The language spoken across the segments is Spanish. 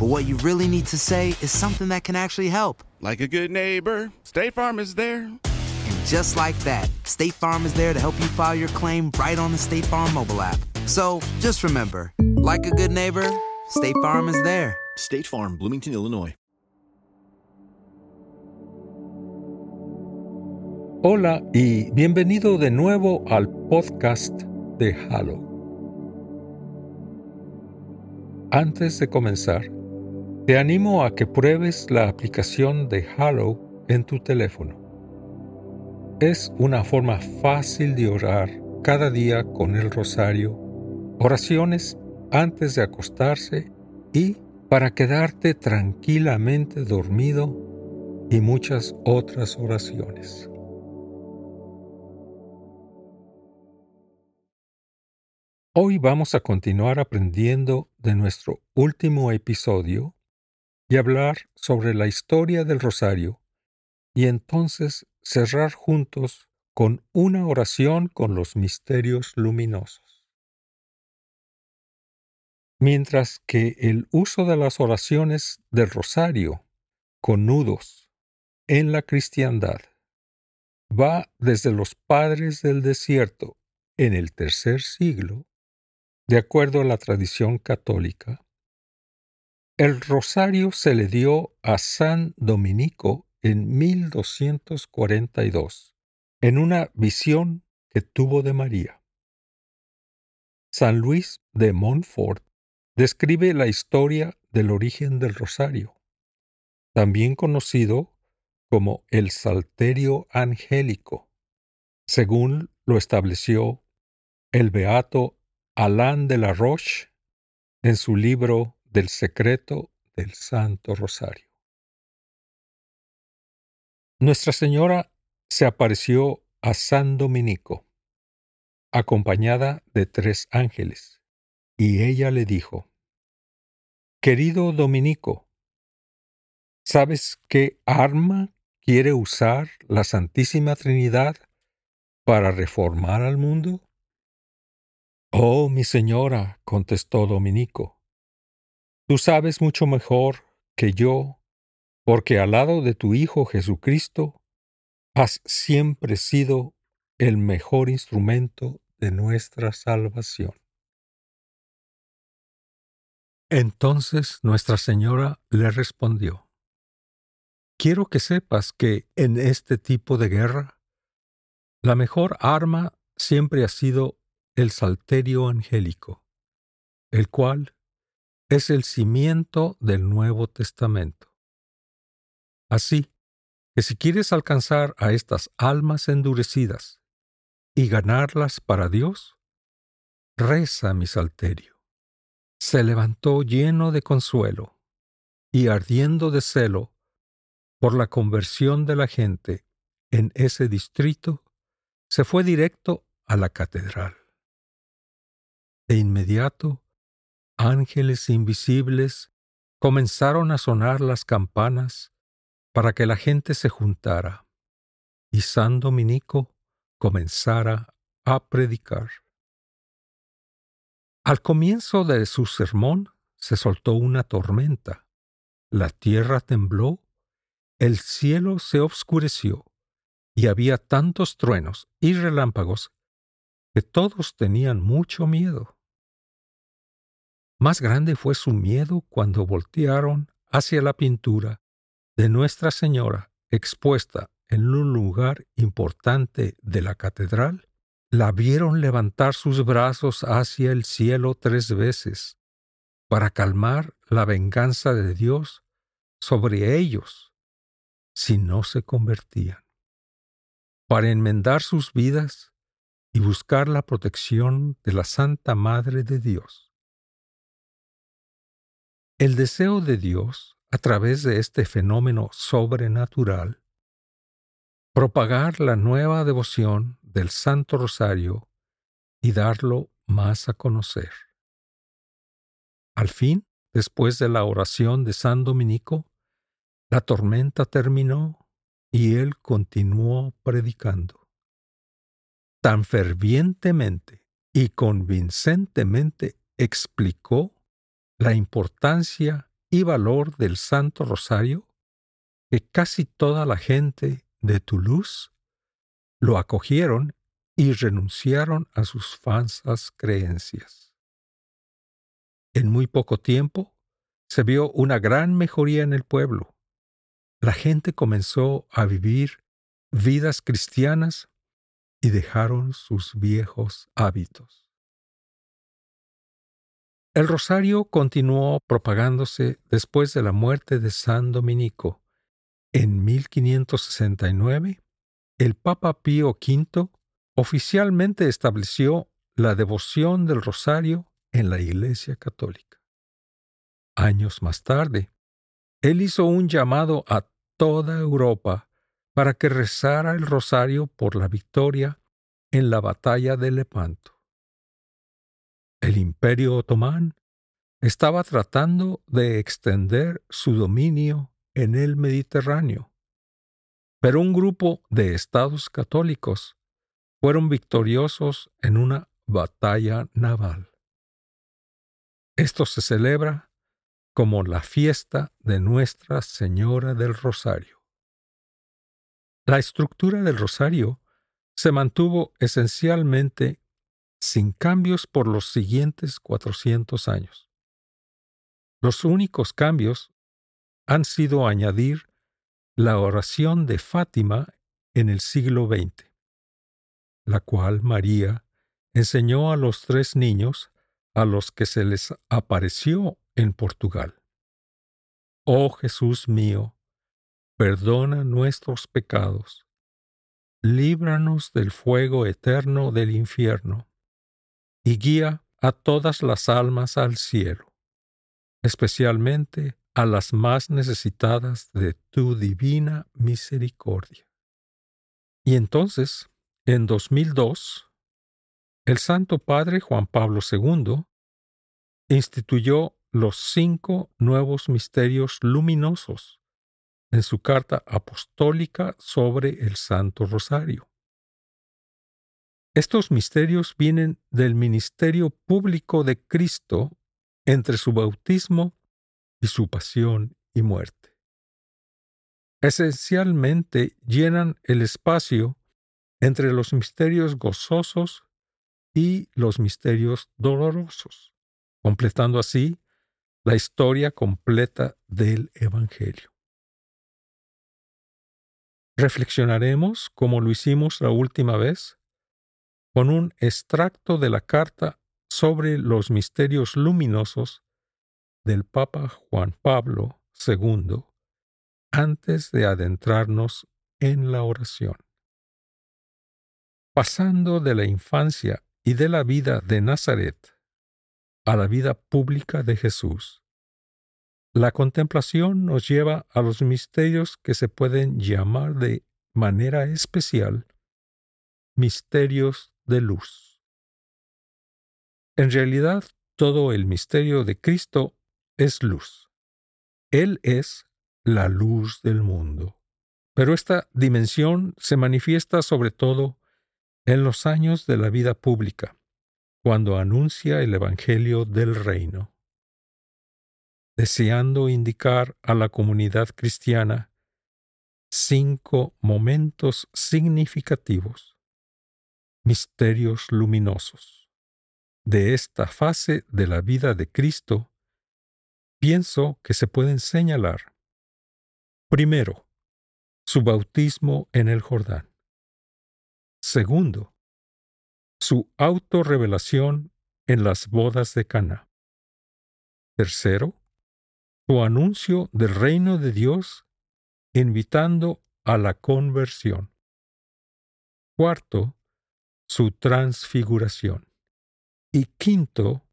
but what you really need to say is something that can actually help. Like a good neighbor, State Farm is there. And just like that, State Farm is there to help you file your claim right on the State Farm mobile app. So just remember, like a good neighbor, State Farm is there. State Farm, Bloomington, Illinois. Hola y bienvenido de nuevo al podcast de Halo. Antes de comenzar, te animo a que pruebes la aplicación de Halo en tu teléfono. Es una forma fácil de orar cada día con el rosario, oraciones antes de acostarse y para quedarte tranquilamente dormido y muchas otras oraciones. Hoy vamos a continuar aprendiendo de nuestro último episodio y hablar sobre la historia del rosario y entonces cerrar juntos con una oración con los misterios luminosos. Mientras que el uso de las oraciones del rosario con nudos en la cristiandad va desde los padres del desierto en el tercer siglo de acuerdo a la tradición católica, el rosario se le dio a San Dominico en 1242, en una visión que tuvo de María. San Luis de Montfort describe la historia del origen del rosario, también conocido como el Salterio Angélico, según lo estableció el beato Alain de la Roche en su libro Del secreto del Santo Rosario. Nuestra Señora se apareció a San Dominico, acompañada de tres ángeles, y ella le dijo, Querido Dominico, ¿sabes qué arma quiere usar la Santísima Trinidad para reformar al mundo? Oh, mi señora, contestó Dominico, tú sabes mucho mejor que yo, porque al lado de tu Hijo Jesucristo has siempre sido el mejor instrumento de nuestra salvación. Entonces Nuestra Señora le respondió, Quiero que sepas que en este tipo de guerra, la mejor arma siempre ha sido el salterio angélico, el cual es el cimiento del Nuevo Testamento. Así que si quieres alcanzar a estas almas endurecidas y ganarlas para Dios, reza mi salterio. Se levantó lleno de consuelo y ardiendo de celo por la conversión de la gente en ese distrito, se fue directo a la catedral. De inmediato, ángeles invisibles comenzaron a sonar las campanas para que la gente se juntara y San Dominico comenzara a predicar. Al comienzo de su sermón se soltó una tormenta, la tierra tembló, el cielo se obscureció y había tantos truenos y relámpagos que todos tenían mucho miedo. Más grande fue su miedo cuando voltearon hacia la pintura de Nuestra Señora expuesta en un lugar importante de la catedral, la vieron levantar sus brazos hacia el cielo tres veces para calmar la venganza de Dios sobre ellos si no se convertían, para enmendar sus vidas y buscar la protección de la Santa Madre de Dios. El deseo de Dios, a través de este fenómeno sobrenatural, propagar la nueva devoción del Santo Rosario y darlo más a conocer. Al fin, después de la oración de San Dominico, la tormenta terminó y él continuó predicando. Tan fervientemente y convincentemente explicó la importancia y valor del Santo Rosario que casi toda la gente de Toulouse lo acogieron y renunciaron a sus falsas creencias. En muy poco tiempo se vio una gran mejoría en el pueblo. La gente comenzó a vivir vidas cristianas y dejaron sus viejos hábitos. El rosario continuó propagándose después de la muerte de San Dominico. En 1569, el Papa Pío V oficialmente estableció la devoción del rosario en la Iglesia Católica. Años más tarde, él hizo un llamado a toda Europa para que rezara el rosario por la victoria en la batalla de Lepanto. El imperio otomán estaba tratando de extender su dominio en el Mediterráneo, pero un grupo de estados católicos fueron victoriosos en una batalla naval. Esto se celebra como la fiesta de Nuestra Señora del Rosario. La estructura del rosario se mantuvo esencialmente sin cambios por los siguientes 400 años. Los únicos cambios han sido añadir la oración de Fátima en el siglo XX, la cual María enseñó a los tres niños a los que se les apareció en Portugal. Oh Jesús mío, perdona nuestros pecados, líbranos del fuego eterno del infierno y guía a todas las almas al cielo, especialmente a las más necesitadas de tu divina misericordia. Y entonces, en 2002, el Santo Padre Juan Pablo II instituyó los cinco nuevos misterios luminosos en su carta apostólica sobre el Santo Rosario. Estos misterios vienen del ministerio público de Cristo entre su bautismo y su pasión y muerte. Esencialmente llenan el espacio entre los misterios gozosos y los misterios dolorosos, completando así la historia completa del Evangelio. Reflexionaremos, como lo hicimos la última vez, con un extracto de la carta sobre los misterios luminosos del Papa Juan Pablo II antes de adentrarnos en la oración. Pasando de la infancia y de la vida de Nazaret a la vida pública de Jesús, la contemplación nos lleva a los misterios que se pueden llamar de manera especial misterios de luz. En realidad, todo el misterio de Cristo es luz. Él es la luz del mundo. Pero esta dimensión se manifiesta sobre todo en los años de la vida pública, cuando anuncia el Evangelio del Reino. Deseando indicar a la comunidad cristiana cinco momentos significativos, misterios luminosos. De esta fase de la vida de Cristo, pienso que se pueden señalar. Primero, su bautismo en el Jordán. Segundo, su autorrevelación en las bodas de Cana. Tercero, su anuncio del reino de Dios invitando a la conversión. Cuarto, su transfiguración. Y quinto,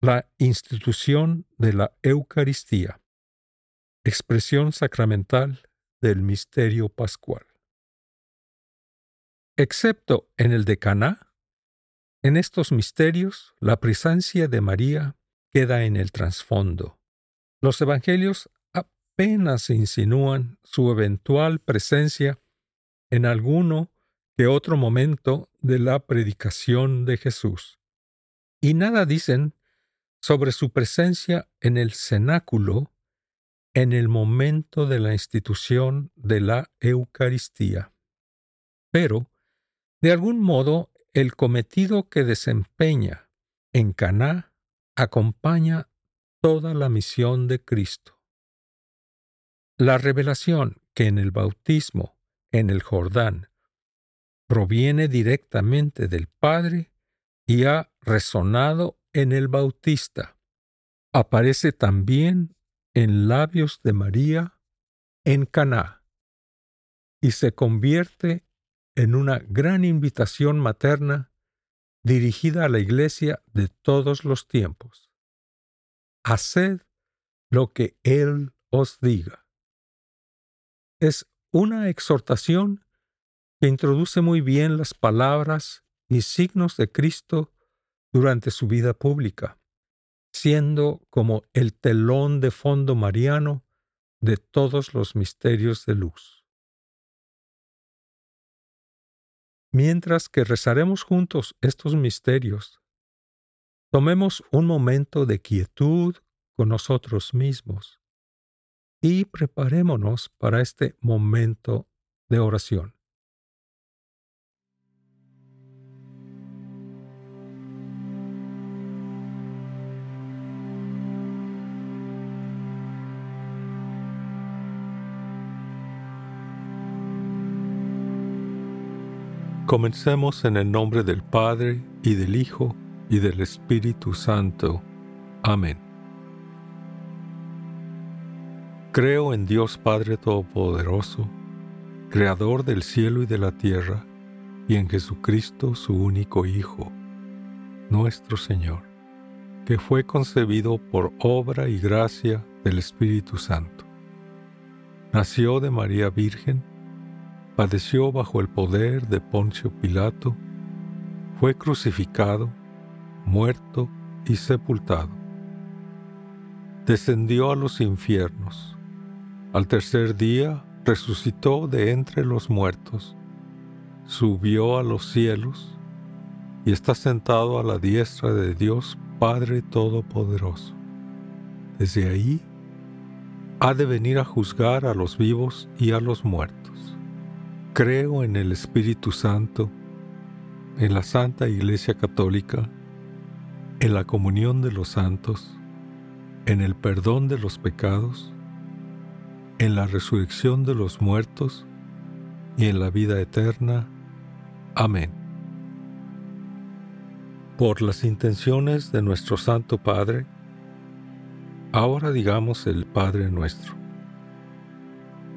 la institución de la Eucaristía, expresión sacramental del misterio pascual. Excepto en el de Caná, en estos misterios la presencia de María queda en el trasfondo. Los evangelios apenas insinúan su eventual presencia en alguno otro momento de la predicación de Jesús. Y nada dicen sobre su presencia en el cenáculo en el momento de la institución de la Eucaristía. Pero, de algún modo, el cometido que desempeña en Caná acompaña toda la misión de Cristo. La revelación que en el bautismo en el Jordán proviene directamente del Padre y ha resonado en el Bautista. Aparece también en labios de María en Caná y se convierte en una gran invitación materna dirigida a la Iglesia de todos los tiempos. Haced lo que Él os diga. Es una exhortación que introduce muy bien las palabras y signos de Cristo durante su vida pública siendo como el telón de fondo mariano de todos los misterios de luz. Mientras que rezaremos juntos estos misterios, tomemos un momento de quietud con nosotros mismos y preparémonos para este momento de oración. Comencemos en el nombre del Padre, y del Hijo, y del Espíritu Santo. Amén. Creo en Dios Padre Todopoderoso, Creador del cielo y de la tierra, y en Jesucristo su único Hijo, nuestro Señor, que fue concebido por obra y gracia del Espíritu Santo. Nació de María Virgen, padeció bajo el poder de Poncio Pilato, fue crucificado, muerto y sepultado. Descendió a los infiernos. Al tercer día resucitó de entre los muertos, subió a los cielos y está sentado a la diestra de Dios Padre Todopoderoso. Desde ahí ha de venir a juzgar a los vivos y a los muertos. Creo en el Espíritu Santo, en la Santa Iglesia Católica, en la comunión de los santos, en el perdón de los pecados, en la resurrección de los muertos y en la vida eterna. Amén. Por las intenciones de nuestro Santo Padre, ahora digamos el Padre nuestro.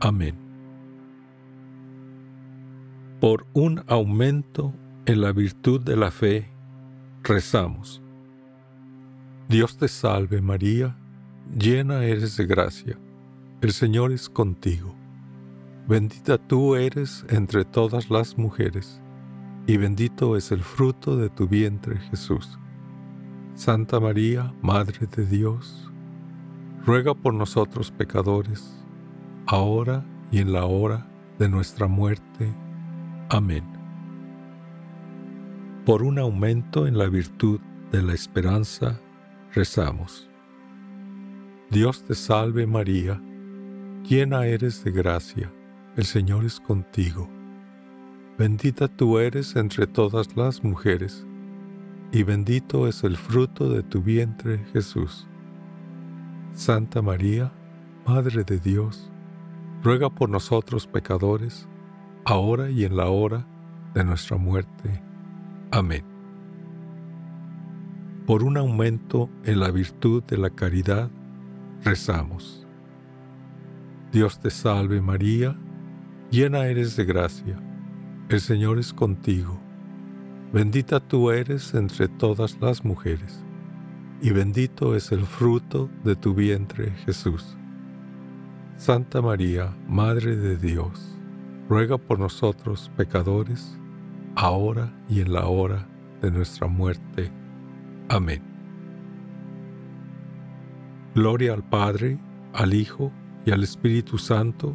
Amén. Por un aumento en la virtud de la fe, rezamos. Dios te salve María, llena eres de gracia, el Señor es contigo. Bendita tú eres entre todas las mujeres, y bendito es el fruto de tu vientre Jesús. Santa María, Madre de Dios, ruega por nosotros pecadores, ahora y en la hora de nuestra muerte. Amén. Por un aumento en la virtud de la esperanza, rezamos. Dios te salve María, llena eres de gracia, el Señor es contigo. Bendita tú eres entre todas las mujeres, y bendito es el fruto de tu vientre Jesús. Santa María, Madre de Dios, ruega por nosotros pecadores, ahora y en la hora de nuestra muerte. Amén. Por un aumento en la virtud de la caridad, rezamos. Dios te salve María, llena eres de gracia, el Señor es contigo Bendita tú eres entre todas las mujeres, y bendito es el fruto de tu vientre Jesús. Santa María, Madre de Dios, ruega por nosotros pecadores, ahora y en la hora de nuestra muerte. Amén. Gloria al Padre, al Hijo y al Espíritu Santo,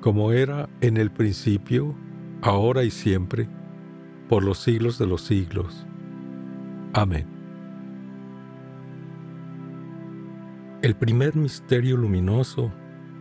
como era en el principio, ahora y siempre, por los siglos de los siglos. Amén. El primer misterio luminoso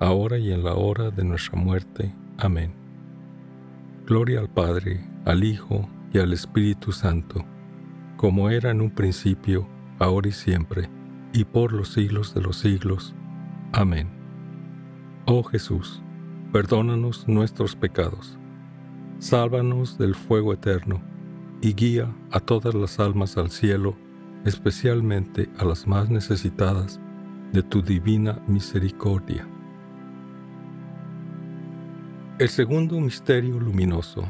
ahora y en la hora de nuestra muerte. Amén. Gloria al Padre, al Hijo y al Espíritu Santo, como era en un principio, ahora y siempre, y por los siglos de los siglos. Amén. Oh Jesús, perdónanos nuestros pecados, sálvanos del fuego eterno, y guía a todas las almas al cielo, especialmente a las más necesitadas de tu divina misericordia. El segundo misterio luminoso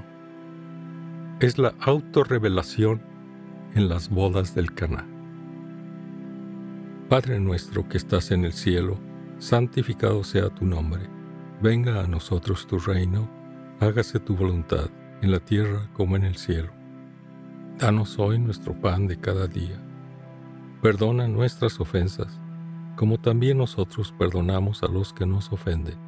es la autorrevelación en las bodas del Caná. Padre nuestro que estás en el cielo, santificado sea tu nombre. Venga a nosotros tu reino, hágase tu voluntad, en la tierra como en el cielo. Danos hoy nuestro pan de cada día. Perdona nuestras ofensas, como también nosotros perdonamos a los que nos ofenden.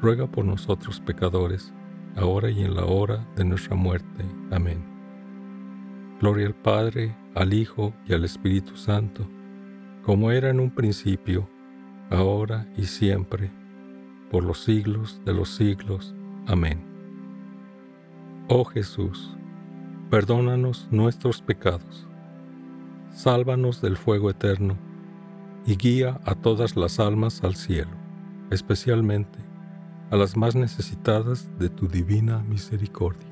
ruega por nosotros pecadores, ahora y en la hora de nuestra muerte. Amén. Gloria al Padre, al Hijo y al Espíritu Santo, como era en un principio, ahora y siempre, por los siglos de los siglos. Amén. Oh Jesús, perdónanos nuestros pecados, sálvanos del fuego eterno, y guía a todas las almas al cielo, especialmente a las más necesitadas de tu divina misericordia.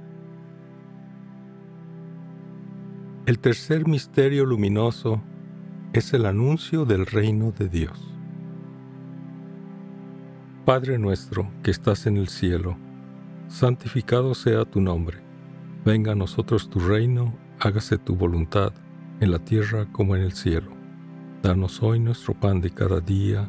El tercer misterio luminoso es el anuncio del reino de Dios. Padre nuestro que estás en el cielo, santificado sea tu nombre. Venga a nosotros tu reino, hágase tu voluntad, en la tierra como en el cielo. Danos hoy nuestro pan de cada día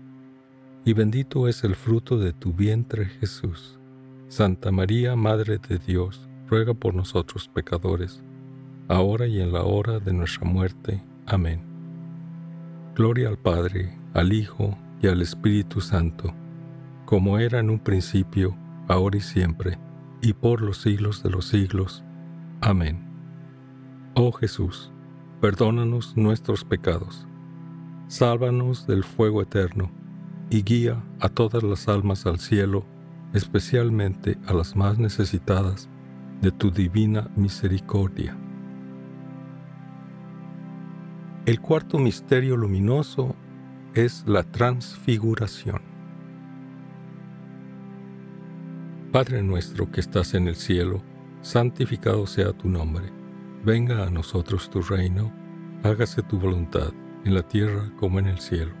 y bendito es el fruto de tu vientre Jesús. Santa María, Madre de Dios, ruega por nosotros pecadores, ahora y en la hora de nuestra muerte. Amén. Gloria al Padre, al Hijo y al Espíritu Santo, como era en un principio, ahora y siempre, y por los siglos de los siglos. Amén. Oh Jesús, perdónanos nuestros pecados, sálvanos del fuego eterno, y guía a todas las almas al cielo, especialmente a las más necesitadas de tu divina misericordia. El cuarto misterio luminoso es la transfiguración. Padre nuestro que estás en el cielo, santificado sea tu nombre. Venga a nosotros tu reino, hágase tu voluntad, en la tierra como en el cielo.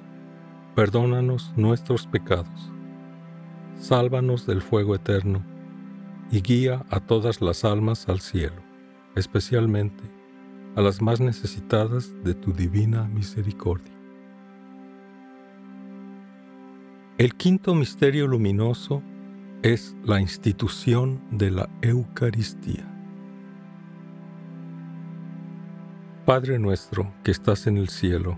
perdónanos nuestros pecados, sálvanos del fuego eterno y guía a todas las almas al cielo, especialmente a las más necesitadas de tu divina misericordia. El quinto misterio luminoso es la institución de la Eucaristía. Padre nuestro que estás en el cielo,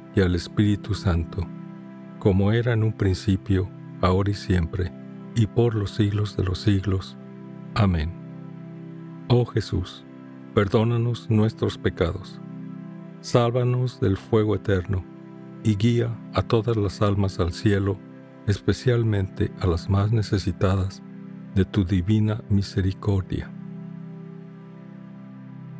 y al Espíritu Santo, como era en un principio, ahora y siempre, y por los siglos de los siglos. Amén. Oh Jesús, perdónanos nuestros pecados, sálvanos del fuego eterno y guía a todas las almas al cielo, especialmente a las más necesitadas de tu divina misericordia.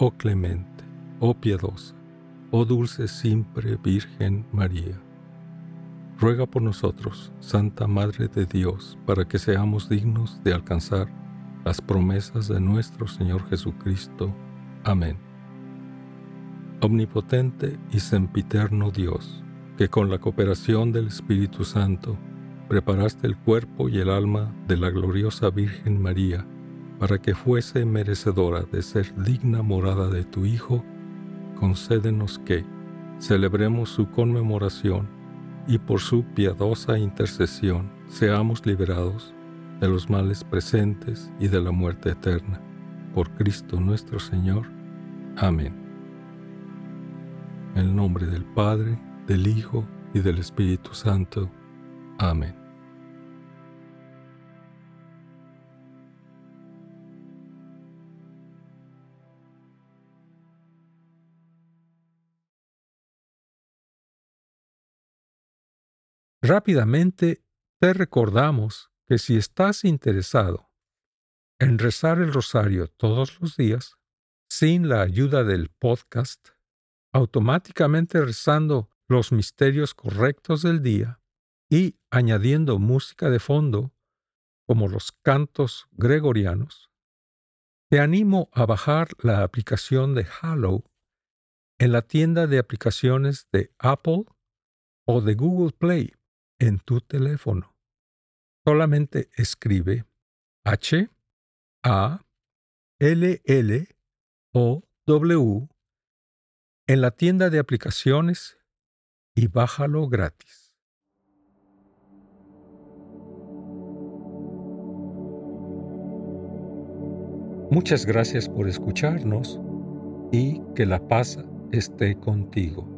Oh clemente, oh piadosa, oh dulce siempre Virgen María. Ruega por nosotros, Santa Madre de Dios, para que seamos dignos de alcanzar las promesas de nuestro Señor Jesucristo. Amén. Omnipotente y sempiterno Dios, que con la cooperación del Espíritu Santo preparaste el cuerpo y el alma de la gloriosa Virgen María, para que fuese merecedora de ser digna morada de tu Hijo, concédenos que celebremos su conmemoración y por su piadosa intercesión seamos liberados de los males presentes y de la muerte eterna. Por Cristo nuestro Señor. Amén. En el nombre del Padre, del Hijo y del Espíritu Santo. Amén. Rápidamente te recordamos que si estás interesado en rezar el rosario todos los días, sin la ayuda del podcast, automáticamente rezando los misterios correctos del día y añadiendo música de fondo, como los cantos gregorianos, te animo a bajar la aplicación de Hallow en la tienda de aplicaciones de Apple o de Google Play en tu teléfono. Solamente escribe H A L L O W en la tienda de aplicaciones y bájalo gratis. Muchas gracias por escucharnos y que la paz esté contigo.